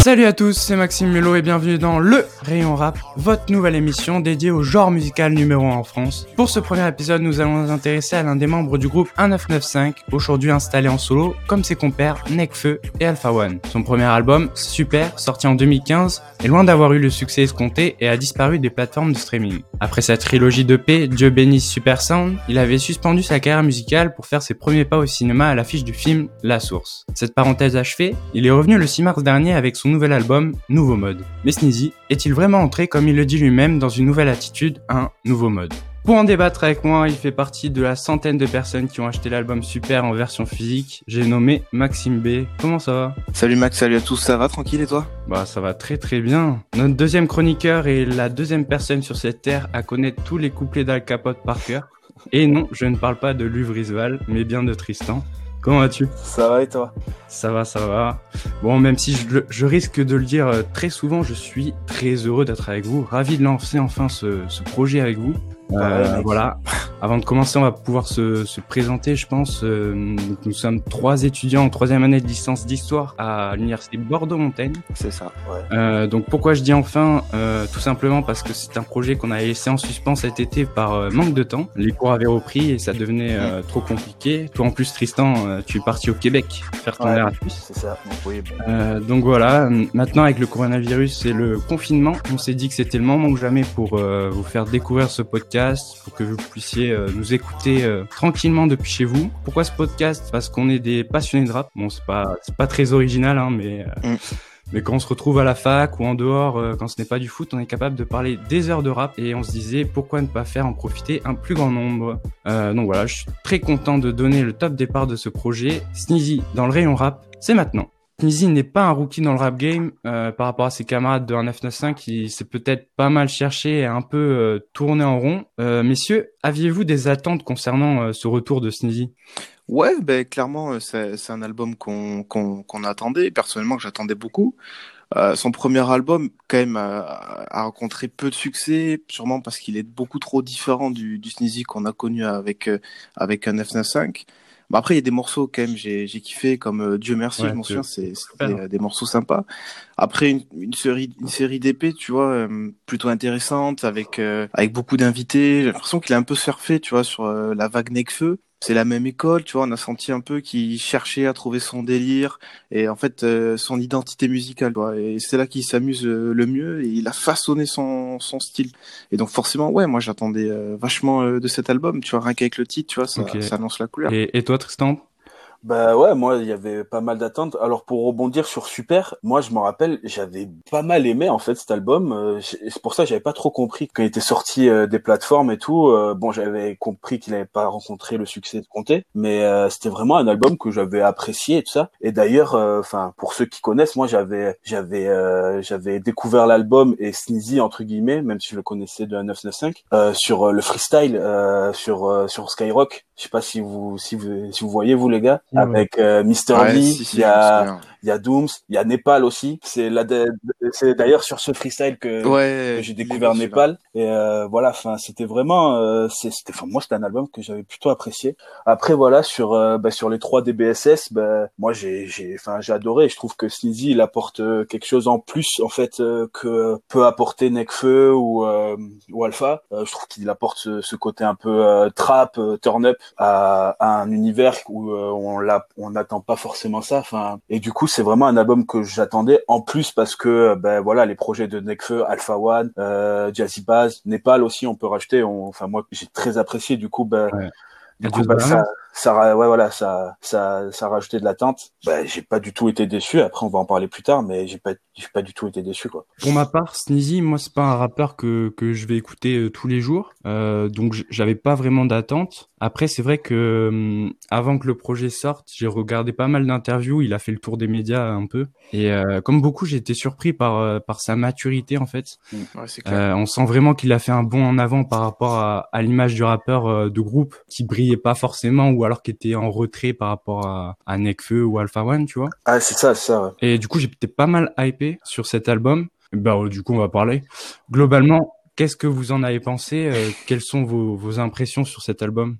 Salut à tous, c'est Maxime Melo et bienvenue dans Le Rayon Rap, votre nouvelle émission dédiée au genre musical numéro 1 en France. Pour ce premier épisode, nous allons nous intéresser à l'un des membres du groupe 1995, aujourd'hui installé en solo, comme ses compères Nekfeu et Alpha One. Son premier album, Super, sorti en 2015, est loin d'avoir eu le succès escompté et a disparu des plateformes de streaming. Après sa trilogie d'EP, Dieu bénisse Super Sound, il avait suspendu sa carrière musicale pour faire ses premiers pas au cinéma à l'affiche du film La Source. Cette parenthèse achevée, il est revenu le 6 mars dernier avec son nouvel album, Nouveau Mode. Mais Sneezy est-il vraiment entré, comme il le dit lui-même, dans une nouvelle attitude, un nouveau mode? Pour en débattre avec moi, il fait partie de la centaine de personnes qui ont acheté l'album Super en version physique. J'ai nommé Maxime B. Comment ça va? Salut Max, salut à tous, ça va tranquille et toi? Bah ça va très très bien. Notre deuxième chroniqueur est la deuxième personne sur cette terre à connaître tous les couplets d'Al Capote par cœur. Et non, je ne parle pas de Luvrisval, mais bien de Tristan. Comment vas-tu? Ça va et toi? Ça va, ça va. Bon, même si je, je, risque de le dire euh, très souvent, je suis très heureux d'être avec vous, ravi de lancer enfin ce, ce projet avec vous. Euh, voilà. Avant de commencer, on va pouvoir se, se présenter, je pense. Euh, nous sommes trois étudiants en troisième année de licence d'histoire à l'université Bordeaux-Montaigne. C'est ça. Ouais. Euh, donc pourquoi je dis enfin euh, Tout simplement parce que c'est un projet qu'on a laissé en suspens cet été par euh, manque de temps. Les cours avaient repris et ça devenait euh, trop compliqué. Toi en plus, Tristan, tu es parti au Québec faire ton Ouais, Erasmus. C'est ça. Donc, oui, bon. Euh, donc voilà, maintenant avec le coronavirus et le confinement, on s'est dit que c'était le moment ou jamais pour vous faire découvrir ce podcast, pour que vous puissiez euh, nous écouter euh, tranquillement depuis chez vous. Pourquoi ce podcast? Parce qu'on est des passionnés de rap. Bon, c'est pas c'est pas très original, hein, mais euh, Mm. mais quand on se retrouve à la fac ou en dehors, euh, quand ce n'est pas du foot, on est capable de parler des heures de rap et on se disait pourquoi ne pas faire en profiter un plus grand nombre. Euh, donc voilà, je suis très content de donner le top départ de ce projet. Sneezy dans le rayon rap, c'est maintenant. Sneezy n'est pas un rookie dans le rap game euh, par rapport à ses camarades de 1995 qui s'est peut-être pas mal cherché et un peu euh, tourné en rond. Euh, messieurs, aviez-vous des attentes concernant ce retour de Sneezy? Ouais, ben clairement, c'est un album qu'on attendait, personnellement que j'attendais beaucoup. Son premier album, quand même, a, a rencontré peu de succès, sûrement parce qu'il est beaucoup trop différent du, du Sneezy qu'on a connu avec euh, avec un 995. Bon, après, il y a des morceaux quand même, j'ai j'ai kiffé, comme euh, Dieu merci, Ouais, je m'en souviens, c'est c'était, euh, des morceaux sympas. Après, une, une série une série d'épées, tu vois, euh, plutôt intéressante, avec euh, avec beaucoup d'invités. J'ai l'impression qu'il a un peu surfé, tu vois, sur euh, la vague Necfeu. C'est la même école, tu vois, on a senti un peu qu'il cherchait à trouver son délire et en fait euh, son identité musicale, tu vois. Et c'est là qu'il s'amuse euh, le mieux et il a façonné son, son style. Et donc forcément, ouais, moi j'attendais euh, vachement euh, de cet album, tu vois, rien qu'avec le titre, tu vois, ça, Ok. ça annonce la couleur. et, et toi Tristan? Bah ouais, moi, il y avait pas mal d'attentes. Alors, pour rebondir sur Super, moi, je me rappelle, j'avais pas mal aimé, en fait, cet album. Euh, C'est pour ça que j'avais pas trop compris quand il était sorti euh, des plateformes et tout. euh, bon, j'avais compris qu'il n'avait pas rencontré le succès de Comté, mais c'était vraiment un album que j'avais apprécié et tout ça. Et d'ailleurs, enfin, pour ceux qui connaissent, moi, j'avais, j'avais, euh, j'avais découvert l'album et Sneezy entre guillemets, même si je le connaissais de 995, euh, sur le freestyle, euh, sur sur Skyrock. Je sais pas si vous si vous si vous voyez vous les gars. Avec euh, Mr. Ouais, Lee, si, si, il y a. il y a Dooms, il y a Népal aussi. C'est là, c'est d'ailleurs sur ce freestyle que, Ouais, que j'ai découvert Népal. Et euh, voilà, enfin, c'était vraiment, euh, c'était, enfin, moi, c'était un album que j'avais plutôt apprécié. Après, voilà, sur, euh, bah, sur les trois DBSS, bah, moi, j'ai, j'ai, enfin, j'ai adoré. Je trouve que Sneezy, il apporte euh, quelque chose en plus, en fait, euh, que peut apporter Nekfeu ou, euh, ou Alpha. Je trouve qu'il apporte ce, ce côté un peu trap, turn up à, à un univers où on l'a, on n'attend pas forcément ça. Enfin, et du coup, c'est vraiment un album que j'attendais. En plus, parce que, euh, ben voilà, les projets de Nekfeu, Alpha One, euh, Jazzy Bass, Népal aussi, on peut rajouter. On, enfin, moi, j'ai très apprécié. Du coup, ben, Ouais. du coup, ben, ça, ça, ouais, voilà, ça, ça, ça a rajouté de l'attente. Ben, j'ai pas du tout été déçu. Après, on va en parler plus tard, mais j'ai pas, j'ai pas du tout été déçu, quoi. Pour ma part, Sneezy, moi, c'est pas un rappeur que, que je vais écouter euh, tous les jours. Euh, donc, j'avais pas vraiment d'attente. Après, c'est vrai que hum, avant que le projet sorte, j'ai regardé pas mal d'interviews. Il a fait le tour des médias un peu. Et euh, comme beaucoup, j'ai été surpris par, euh, par sa maturité, en fait. Ouais, c'est clair. Euh, on sent vraiment qu'il a fait un bond en avant par rapport à, à l'image du rappeur euh, de groupe qui brillait pas forcément ou alors qui était en retrait par rapport à, à Nekfeu ou Alpha One, tu vois. Ah, c'est ça, c'est ça, ouais. Et du coup, j'étais pas mal hypé sur cet album. Bah, euh, du coup, on va parler. Globalement, qu'est-ce que vous en avez pensé Euh, Quelles sont vos, vos impressions sur cet album?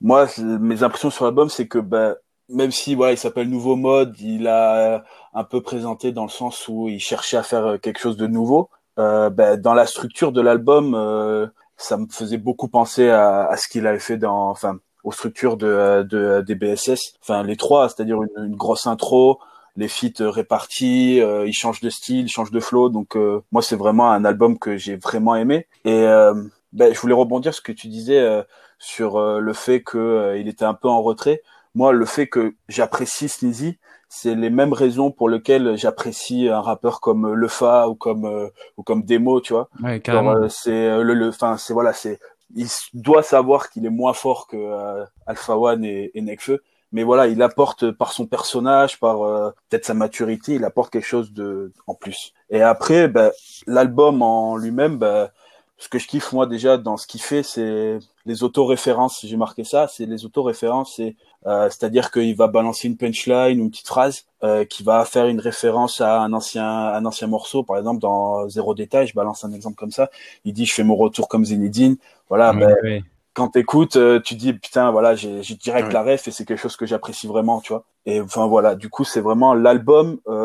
Moi, mes impressions sur l'album, c'est que, ben, même si voilà, il s'appelle Nouveau Mode, il a un peu présenté dans le sens où il cherchait à faire quelque chose de nouveau. Euh, ben, dans la structure de l'album, euh, ça me faisait beaucoup penser à, à ce qu'il avait fait dans, enfin, aux structures de, de, des BSS, enfin les trois, c'est-à-dire une, une, grosse intro, les feats répartis, euh, il change de style, il change de flow, donc euh, moi c'est vraiment un album que j'ai vraiment aimé. Et euh, ben, je voulais rebondir sur ce que tu disais sur le fait que il était un peu en retrait. Moi, le fait que j'apprécie Sneezy, c'est les mêmes raisons pour lesquelles j'apprécie un rappeur comme Lefa ou comme ou comme Demo, tu vois. Ouais, c'est le, enfin c'est voilà, c'est il doit savoir qu'il est moins fort que euh, Alpha One et, et Nekfeu, mais voilà, il apporte par son personnage, par euh, peut-être sa maturité, il apporte quelque chose de en plus. Et après, ben, l'album en lui-même, ben, ce que je kiffe moi déjà dans ce qu'il fait, c'est les autoréférences. J'ai marqué ça, c'est les autoréférences. C'est c'est-à-dire qu'il va balancer une punchline ou une petite phrase euh, qui va faire une référence à un ancien un ancien morceau. Par exemple, dans Zéro détail, je balance un exemple comme ça. Il dit je fais mon retour comme Zinedine. Voilà. ben, quand t'écoutes, euh, tu dis putain voilà j'ai direct la ref et c'est quelque chose que j'apprécie vraiment, tu vois. Et enfin voilà, du coup c'est vraiment l'album. Euh,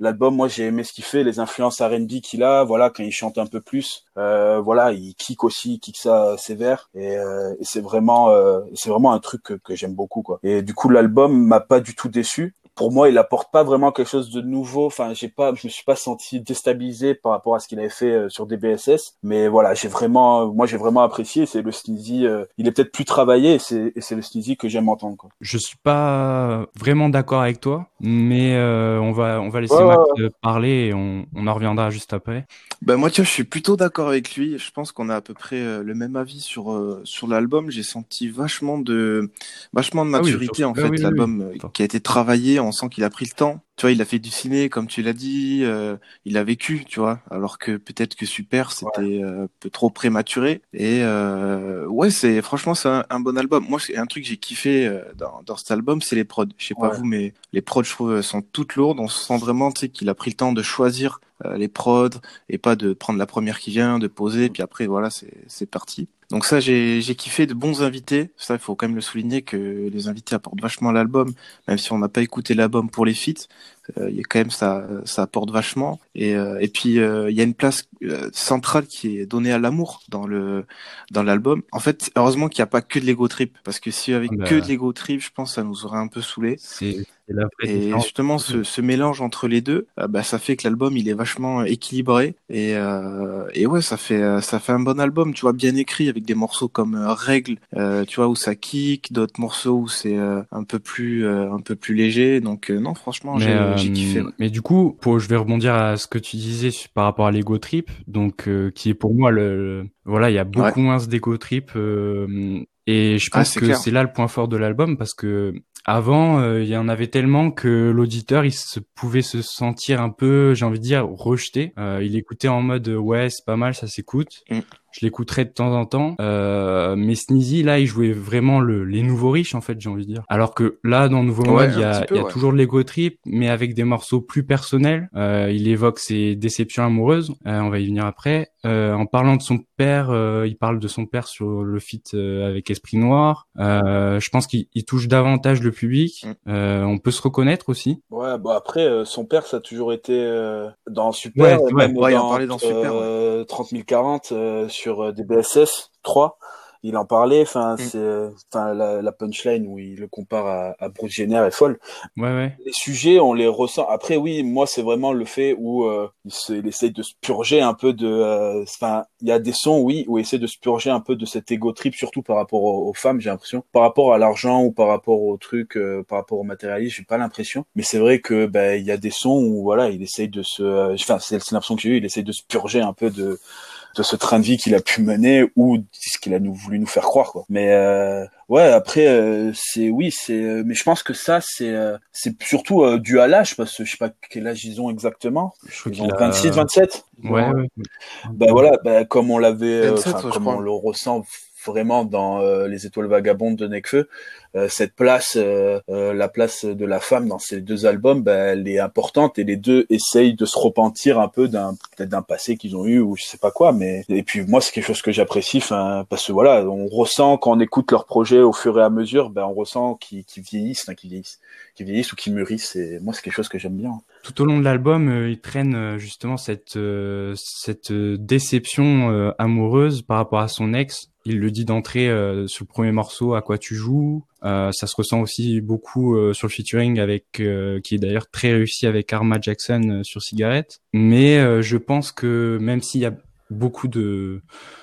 l'album, moi j'ai aimé ce qu'il fait, les influences R&B qu'il a. Voilà quand il chante un peu plus, euh, voilà il kick aussi, il kick ça sévère et, euh, c'est vraiment euh, c'est vraiment un truc que, que j'aime beaucoup quoi. Et du coup l'album m'a pas du tout déçu pour moi, il apporte pas vraiment quelque chose de nouveau. Enfin, j'ai pas, je me suis pas senti déstabilisé par rapport à ce qu'il avait fait euh, sur DBSS. Mais voilà, j'ai vraiment, moi, j'ai vraiment apprécié. C'est le Sneezy. Euh, il est peut-être plus travaillé et c'est, le Sneezy que j'aime entendre. Quoi. Je suis pas vraiment d'accord avec toi, mais euh, on va, on va laisser Max parler et on, on en reviendra juste après. Ben moi, tiens, je suis plutôt d'accord avec lui. Je pense qu'on a à peu près le même avis sur sur l'album. J'ai senti vachement de, vachement de maturité ah oui, en fait. Oui, l'album oui, qui a été travaillé on sent qu'il a pris le temps. Tu vois, il a fait du ciné, comme tu l'as dit, euh, il a vécu, tu vois, alors que peut-être que Super, c'était euh, un peu trop prématuré. Et euh, ouais, c'est franchement, c'est un, bon album. Moi, c'est un truc que j'ai kiffé euh, dans, dans cet album, c'est les prods. Je sais pas vous, mais les prods, je trouve, sont toutes lourdes. On sent vraiment, tu sais, qu'il a pris le temps de choisir les prods et pas de prendre la première qui vient, de poser, puis après, voilà, c'est parti. Donc ça, j'ai kiffé de bons invités. Ça, il faut quand même le souligner que les invités apportent vachement l'album, même si on n'a pas écouté l'album pour les feats. Euh, il y a quand même ça, ça apporte vachement. Et, euh, et puis euh, il y a une place centrale qui est donnée à l'amour dans le dans l'album. En fait, heureusement qu'il n'y a pas que de l'ego trip, parce que si avec bah... que de l'ego trip, je pense que ça nous aurait un peu saoulé. Et justement, ce, ce, mélange entre les deux, bah, ça fait que l'album il est vachement équilibré. Et, et ouais, ça fait ça fait un bon album, tu vois, bien écrit avec des morceaux comme Règle, tu vois où ça kick, d'autres morceaux où c'est un peu plus un peu plus léger. Donc non, franchement, j'ai euh, mais du coup, pour, je vais rebondir à ce que tu disais par rapport à l'ego trip, donc euh, qui est pour moi le, voilà, il y a beaucoup moins d'ego trip euh, et je pense ah, que c'est là le point fort de l'album parce que avant, euh, il y en avait tellement que l'auditeur, il se pouvait se sentir un peu, j'ai envie de dire, rejeté. Euh, il écoutait en mode ouais, c'est pas mal, ça s'écoute. Mm. Je l'écouterais de temps en temps. Euh, mais Sneezy, là, il jouait vraiment le, les nouveaux riches, en fait, j'ai envie de dire. Alors que là, dans Nouveau Mode, il y a, y a toujours l'ego trip, mais avec des morceaux plus personnels. Euh, il évoque ses déceptions amoureuses. Euh, on va y venir après. Euh, en parlant de son père, euh, il parle de son père sur le feat avec Esprit Noir. je pense qu'il touche davantage le public. Mm. on peut se reconnaître aussi. Ouais, bah après, son père, ça a toujours été dans Super. Ouais, même ouais, dans, dans Super. 30 040 sur sur euh, DBSS 3 il en parlait. Enfin, mm. c'est, enfin la, la, punchline où il le compare à, à Bruce Jenner est folle. Ouais, ouais. Les sujets, on les ressent. Après, oui, moi, c'est vraiment le fait où euh, il, se, il essaye de se purger un peu de. Euh, enfin, il y a des sons, oui, où il essaie de se purger un peu de cet ego trip, surtout par rapport aux, aux femmes, j'ai l'impression. Par rapport à l'argent ou par rapport au truc, euh, par rapport au matérialisme, j'ai pas l'impression. Mais c'est vrai que ben il y a des sons où voilà, il essaye de se. Enfin, c'est l'impression que j'ai eu. Il essaye de se purger un peu de de ce train de vie qu'il a pu mener ou ce qu'il a nous, voulu nous faire croire quoi. Mais euh, ouais après euh, c'est oui c'est euh, mais je pense que ça c'est euh, c'est surtout euh, dû à l'âge parce que je sais pas quel âge ils ont exactement. Ils ont 26 27. Ouais, ouais. Bah voilà, bah, comme on l'avait comme on le ressent vraiment dans euh, les étoiles vagabondes de Nekfeu. Euh, cette place, la place de la femme dans ces deux albums, ben, elle est importante et les deux essayent de se repentir un peu d'un peut-être d'un passé qu'ils ont eu ou je sais pas quoi. Mais et puis moi c'est quelque chose que j'apprécie, parce que voilà, on ressent quand on écoute leurs projets au fur et à mesure, ben on ressent qu'ils vieillissent, qu'ils vieillissent, qu'ils vieillissent ou qu'ils mûrissent. Et moi c'est quelque chose que j'aime bien. Tout au long de l'album, il traîne justement cette cette déception amoureuse par rapport à son ex. Il le dit d'entrée euh, sur le premier morceau, à quoi tu joues. Euh, ça se ressent aussi beaucoup euh, sur le featuring avec, qui est d'ailleurs très réussi avec Arma Jackson sur Cigarette. Mais je pense que même s'il y a beaucoup de,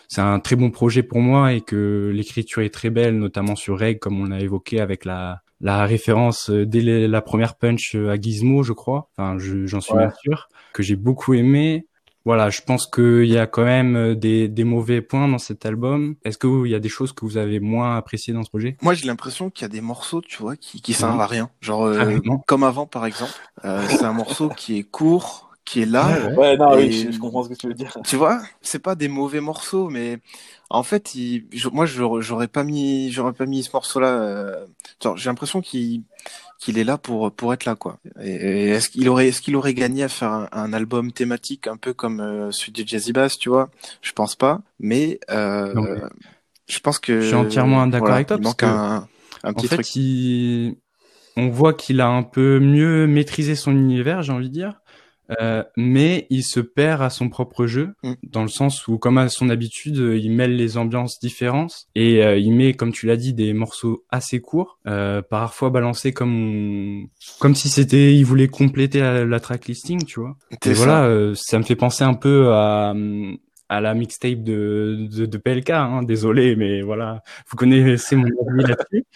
c'est un très bon projet pour moi et que l'écriture est très belle, notamment sur Reg, comme on l'a évoqué avec la la référence dès la première punch à Gizmo, je crois. Enfin, j'en suis bien sûr que j'ai beaucoup aimé voilà, je pense qu'il y a quand même euh, des, des mauvais points dans cet album. Est-ce qu'il y a des choses que vous avez moins appréciées dans ce projet? Moi, j'ai l'impression qu'il y a des morceaux, tu vois, qui, qui servent à rien. Genre, euh, comme avant, par exemple. Euh, c'est un morceau qui est court, qui est là. Ouais, non, oui, je, comprends ce que tu veux dire. Tu vois, c'est pas des mauvais morceaux, mais en fait, il, moi, j'aurais pas mis, j'aurais pas mis ce morceau-là. Euh, j'ai l'impression qu'il qu'il est là pour pour être là quoi. Et, est-ce qu'il aurait est-ce qu'il aurait gagné à faire un, album thématique un peu comme euh, celui de Jazzy Bass, tu vois? Je pense pas, mais euh, je pense que je suis entièrement d'accord avec toi parce que un, un petit en fait, on voit qu'il a un peu mieux maîtrisé son univers, j'ai envie de dire. Euh, mais il se perd à son propre jeu, mm. dans le sens où, comme à son habitude, il mêle les ambiances différentes et euh, il met, comme tu l'as dit, des morceaux assez courts, euh, parfois balancés comme comme si c'était, il voulait compléter la, la track listing, tu vois. Et voilà, euh, ça me fait penser un peu à à la mixtape de, de, de PLK. Hein, désolé, mais voilà, vous connaissez mon avis là-dessus.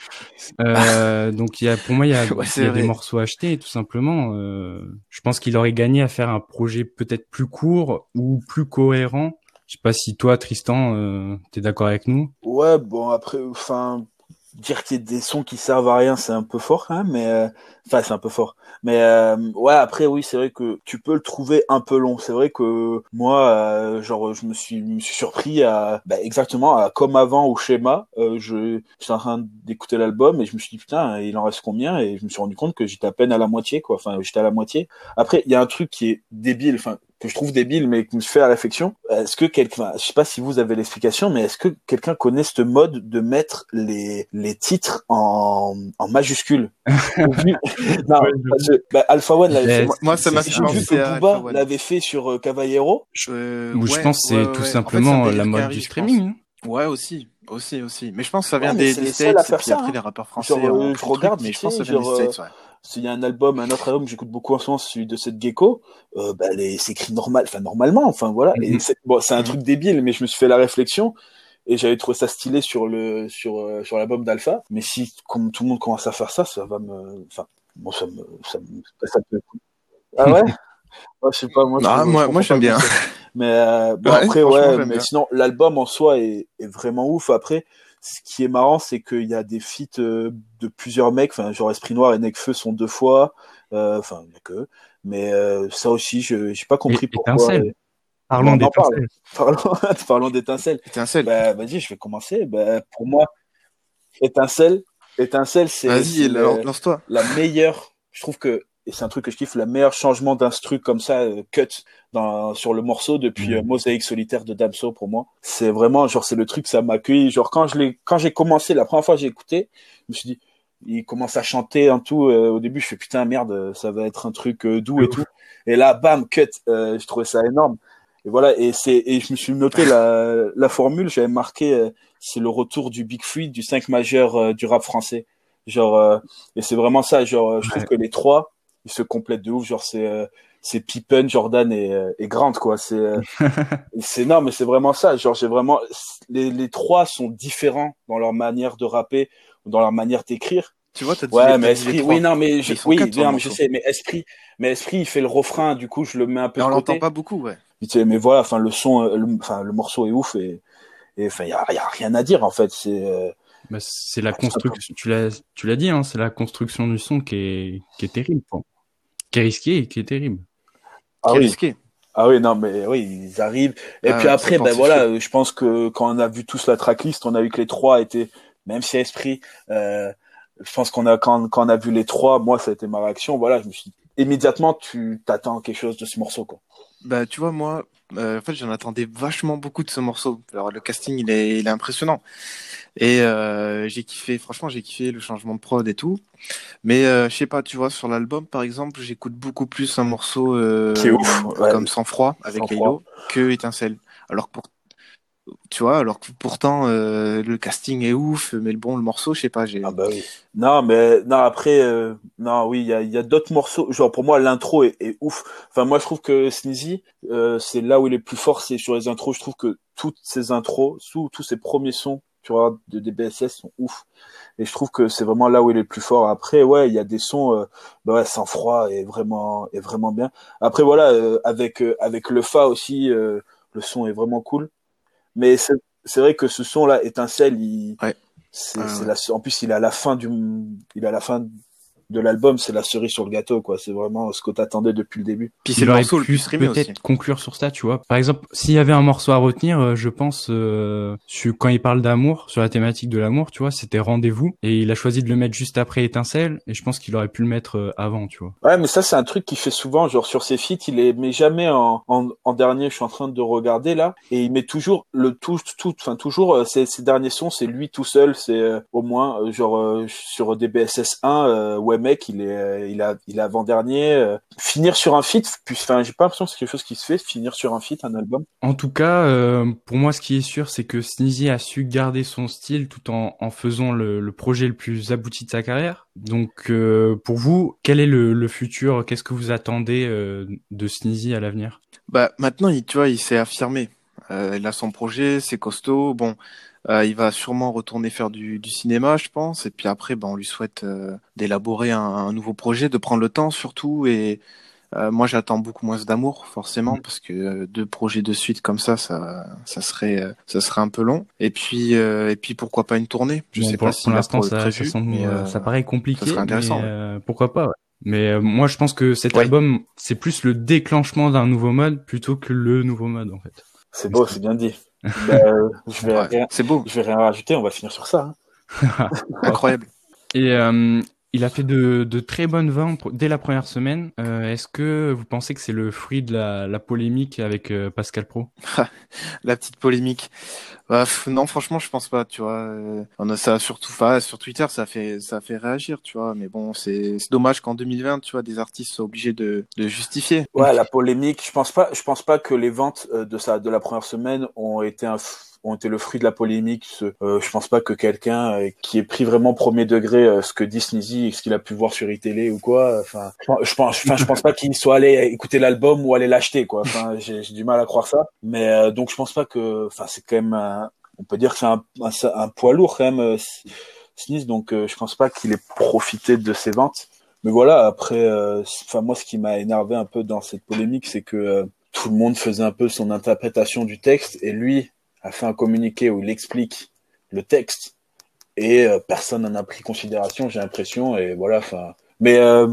Euh, donc, il y a, pour moi, il y a, il y a des morceaux achetés, tout simplement. Euh, je pense qu'il aurait gagné à faire un projet peut-être plus court ou plus cohérent. Je sais pas si toi, Tristan, euh, t'es d'accord avec nous Ouais, bon après, enfin, dire qu'il y a des sons qui servent à rien, c'est un peu fort même, mais euh, enfin c'est un peu fort. Mais euh, ouais, après oui, c'est vrai que tu peux le trouver un peu long. C'est vrai que moi, euh, genre, je me suis, me suis surpris à bah, exactement à comme avant au schéma. je j'étais en train d'écouter l'album et je me suis dit putain, il en reste combien? Et je me suis rendu compte que j'étais à peine à la moitié, quoi. Enfin, j'étais à la moitié. Après, il y a un truc qui est débile. Enfin, que je trouve débile, mais qui me fait la réflexion. Est-ce que quelqu'un, je sais pas si vous avez l'explication, mais est-ce que quelqu'un connaît ce mode de mettre les, les titres en, en majuscules non, bah, Alpha One l'avait fait. Moi, ça m'a fait penser à Booba l'avait fait sur euh, Caballero. Euh, je pense que c'est tout simplement la mode du streaming. Hein. Ouais, aussi, aussi, aussi. Mais je pense que ça vient des, des States, et puis après hein. les rappeurs français. Euh, je regarde, mais je pense que ça vient des States, ouais s'il y a un album, un autre album que j'écoute beaucoup en ce moment, celui de cette gecko, euh, bah, c'est écrit normal, enfin normalement, enfin voilà. Mhm. c'est, bon, c'est un truc débile, mais je me suis fait la réflexion et j'avais trouvé ça stylé sur le sur euh, sur l'album d'Alpha. Mais si comme tout le monde commence à faire ça, ça va me, enfin, bon, ça me, ça me, ça me... Ah ouais? je sais pas, moi, ah, moi, moi j'aime bien. Mais euh, après, ouais, mais sinon, l'album en soi est, est vraiment ouf. Après, ce qui est marrant, c'est qu'il y a des feats euh, de plusieurs mecs, enfin, genre Esprit Noir et Necfeu sont deux fois, euh, enfin, il n'y a que, mais euh, ça aussi, je n'ai pas compris pourquoi. Parlons d'étincelles. Parlons, d'étincelles. Étincelle. Bah, vas-y, je vais commencer. Bah, pour moi, étincelle, étincelle, c'est la, la meilleure. Je trouve que et c'est un truc que je kiffe, le meilleur changement d'instru comme ça, euh, cut dans, sur le morceau depuis mmh. Mosaïque solitaire de Damso pour moi. C'est vraiment, genre, c'est le truc, ça m'a accueilli. Genre, quand je l'ai, quand j'ai commencé, la première fois que j'ai écouté, je me suis dit, il commence à chanter un tout. Euh, au début, je fais putain, merde, ça va être un truc doux et tout. Et là, bam, cut, je trouvais ça énorme. Et voilà, et c'est, et je me suis noté la, la formule, j'avais marqué, c'est le retour du Big Free, du 5 majeur du rap français. Genre, et c'est vraiment ça, genre, je trouve que les trois, ils se complètent de ouf. Genre, c'est euh, c'est Pippen, Jordan et, euh, et Grant, quoi. C'est euh, c'est non, mais c'est vraiment ça. Genre, j'ai vraiment les, les trois sont différents dans leur manière de rapper ou dans leur manière d'écrire. Tu vois, t'as dit ouais, mais esprit, oui, non, mais je, oui, non, mais je sais, mais esprit, mais esprit, il fait le refrain, du coup, je le mets un peu. Mais on l'entend pas beaucoup, ouais. Mais voilà, enfin, le son, enfin, le morceau est ouf et, et enfin, il y a, y a, rien à dire en fait. C'est bah, c'est la construction. Tu l'as, tu l'as dit, hein, c'est la construction du son qui est, qui est terrible. Quoi qui est risqué et qui est terrible. Ah qui est risqué. Ah oui, non, mais oui, ils arrivent. Et Ah puis après, ben voilà, je pense que quand on a vu tous la tracklist, on a vu que les trois étaient, même si Esprit, euh, je pense qu'on a, quand, quand on a vu les trois, moi, ça a été ma réaction. Voilà, je me suis dit, immédiatement, tu t'attends quelque chose de ce morceau, quoi. Bah, tu vois, moi, euh, en fait, j'en attendais vachement beaucoup de ce morceau. Alors, le casting, il est, il est impressionnant. Et euh, j'ai kiffé, franchement, j'ai kiffé le changement de prod et tout. Mais euh, je sais pas, tu vois, sur l'album, par exemple, j'écoute beaucoup plus un morceau euh, Qui est ouf, ouais. comme Sans Froid avec Laylo que Étincelle. Alors que pour... tu vois, alors que pourtant euh, le casting est ouf, mais bon, le morceau, je sais pas, j'ai. Ah bah oui. Non, mais non après, euh, non oui, il y a, y a d'autres morceaux. Genre pour moi, l'intro est, est ouf. Enfin moi, je trouve que Sneezy, euh, c'est là où il est plus fort, c'est sur les intros. Je trouve que toutes ces intros, sous tous ses premiers sons, tu vois, de DBSS sont ouf. Et je trouve que c'est vraiment là où il est plus fort. Après, ouais, il y a des sons, euh, bah ouais, sans froid est vraiment, est vraiment bien. Après voilà, euh, avec euh, avec le fa aussi, le son est vraiment cool. Mais c'est vrai que ce son-là, étincelle, il, Ouais. c'est, Ah c'est ouais. la, en plus, il est à la fin du, il est à la fin de l'album, c'est la cerise sur le gâteau, quoi. C'est vraiment ce que t'attendais depuis le début. Puis c'est le morceau le plus peut-être conclure sur ça, tu vois. Par exemple, s'il y avait un morceau à retenir, euh, je pense, euh, sur- quand il parle d'amour, sur la thématique de l'amour, tu vois, c'était Rendez-vous. Et il a choisi de le mettre juste après Étincelle. Et je pense qu'il aurait pu le mettre euh, avant, tu vois. Ouais, mais ça, c'est un truc qu'il fait souvent, genre sur ses feats, il les met jamais en, en, en dernier. Je suis en train de regarder là, et il met toujours le tout, tout, enfin toujours euh, ses, ses derniers sons, c'est lui tout seul. C'est euh, au moins euh, genre euh, sur DBSS 1, euh, ouais mec, il est, euh, il a, il est avant dernier. euh. finir sur un feat, puis enfin, j'ai pas l'impression que c'est quelque chose qui se fait, finir sur un feat, un album. En tout cas, euh, pour moi, ce qui est sûr, c'est que Sneezy a su garder son style tout en, en faisant le, le projet le plus abouti de sa carrière. Donc, euh, pour vous, quel est le, le futur? Qu'est-ce que vous attendez euh, de Sneezy à l'avenir? Bah maintenant, il, tu vois, il s'est affirmé. Euh, il a son projet, c'est costaud. Bon, euh, il va sûrement retourner faire du, du cinéma, je pense. Et puis après, bah, on lui souhaite euh, d'élaborer un, un nouveau projet, de prendre le temps surtout. Et euh, moi, j'attends beaucoup moins d'amour, forcément, Mm. parce que euh, deux projets de suite comme ça, ça, ça serait, euh, ça serait un peu long. Et puis, euh, et puis pourquoi pas une tournée? Je Bon, sais pour, pas pour si l'instant, ça, prévu, ça, semble- mais, euh, ça paraît compliqué, serait intéressant, mais euh, pourquoi pas. ouais. Mais euh, moi, je pense que cet Ouais. album, c'est plus le déclenchement d'un nouveau mode plutôt que le nouveau mode, en fait. C'est beau, c'est bien dit. Bah, euh, je vais ouais, rien, c'est beau, je vais rien rajouter. On va finir sur ça. hein. incroyable. Et euh, il a fait de, de très bonnes ventes dès la première semaine. Euh, Est-ce que vous pensez que c'est le fruit de la, la polémique avec euh, Pascal Pro? La petite polémique. Bah, non, franchement, je pense pas, tu vois. Euh, On a ça surtout, enfin, sur Twitter, ça fait, ça fait réagir, tu vois. Mais bon, c'est, c'est dommage qu'en 2020, tu vois, des artistes soient obligés de, de justifier. Ouais, la polémique. Je pense pas. Je pense pas que les ventes euh, de sa de la première semaine ont été un f- ont été le fruit de la polémique. Euh, je pense pas que quelqu'un euh, qui ait pris vraiment premier degré euh, ce que dit Sneezy et ce qu'il a pu voir sur iTélé ou quoi. Enfin, je pense, je pense, pas qu'il soit allé écouter l'album ou aller l'acheter quoi. Enfin, j'ai du mal à croire ça. Mais euh, donc je pense pas que. Enfin, c'est quand même. un- on peut dire que c'est un, un, un poids lourd quand même. euh, Sneezy, donc euh, je pense pas qu'il ait profité de ses ventes. Mais voilà, après, euh, enfin moi, ce qui m'a énervé un peu dans cette polémique, c'est que euh, tout le monde faisait un peu son interprétation du texte et lui a fait un communiqué où il explique le texte et euh, personne n'en a pris considération, j'ai l'impression. Et voilà, enfin. Mais euh,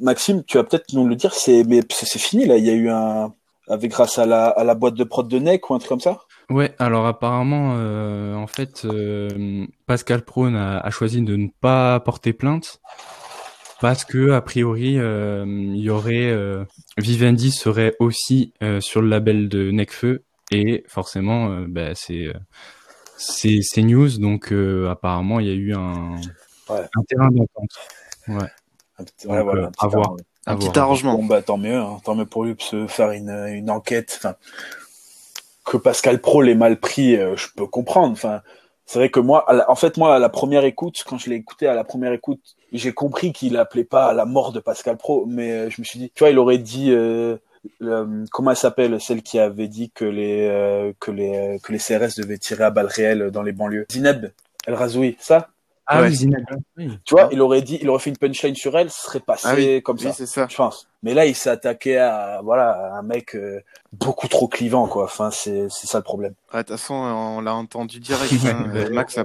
Maxime, tu vas peut-être nous le dire, c'est mais c'est fini là. Il y a eu un avec grâce à la boîte de prod de Neck ou un truc comme ça? Ouais, alors apparemment, euh, en fait, Pascal Pro a, choisi de ne pas porter plainte parce que a priori, il Vivendi serait aussi sur le label de Necfeu et forcément, euh, bah, c'est euh, c'est c'est news, donc euh, apparemment, il y a eu un Ouais. un terrain d'entente. Ouais, Un petit- Donc, ouais, voilà, euh, un petit à voir. arrangement. à Un petit voir. arrangement. Bon bah tant mieux, hein. tant mieux pour lui de se faire une, une enquête. Enfin, que Pascal Pro l'ait mal pris, euh, je peux comprendre. Enfin, c'est vrai que moi, à la- en fait moi à la première écoute, quand je l'ai écouté à la première écoute, j'ai compris qu'il appelait pas à la mort de Pascal Pro, mais euh, je me suis dit, tu vois, il aurait dit euh, le- comment elle s'appelle, celle qui avait dit que les euh, que les euh, que les CRS devaient tirer à balles réelles dans les banlieues? Zineb El Razoui, ça? Ah Ouais. oui, Zineb, oui. Tu vois, il aurait dit, il aurait fait une punchline sur elle, ce serait passé Ah oui, comme oui, ça c'est ça. je pense. Mais là, il s'est attaqué à voilà à un mec euh, beaucoup trop clivant, quoi. Enfin, c'est c'est ça le problème. Ouais, De toute façon, on l'a entendu direct. hein. Euh, Max,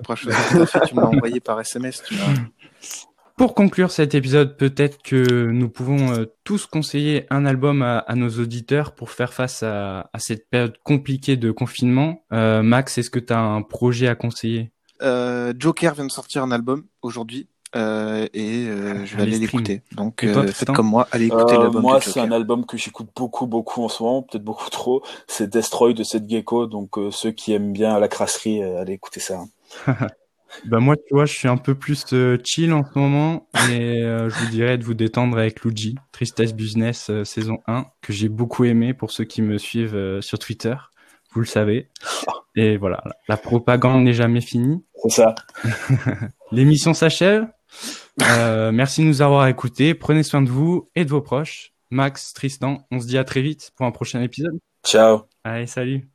fait, tu me l'as envoyé par SMS. Tu m'as- Pour conclure cet épisode, peut-être que nous pouvons euh, tous conseiller un album à, nos auditeurs pour faire face à, cette période compliquée de confinement. Euh, Max, est-ce que tu as un projet à conseiller? Euh, Joker vient de sortir un album aujourd'hui. et je vais aller l'écouter. Donc faites comme moi, allez écouter l'album. Moi, c'est un album que j'écoute beaucoup, beaucoup en ce moment, peut-être beaucoup trop. C'est Destroy de Seth Gecko. Donc ceux qui aiment bien la crasserie, allez écouter ça. Bah moi, tu vois, je suis un peu plus euh, chill en ce moment et euh, je vous dirais de vous détendre avec Luigi, Tristesse Business euh, saison 1, que j'ai beaucoup aimé pour ceux qui me suivent sur Twitter, vous le savez. Et voilà, la propagande n'est jamais finie. C'est ça. L'émission s'achève. merci de nous avoir écoutés. Prenez soin de vous et de vos proches. Max, Tristan, on se dit à très vite pour un prochain épisode. Ciao. Allez, salut.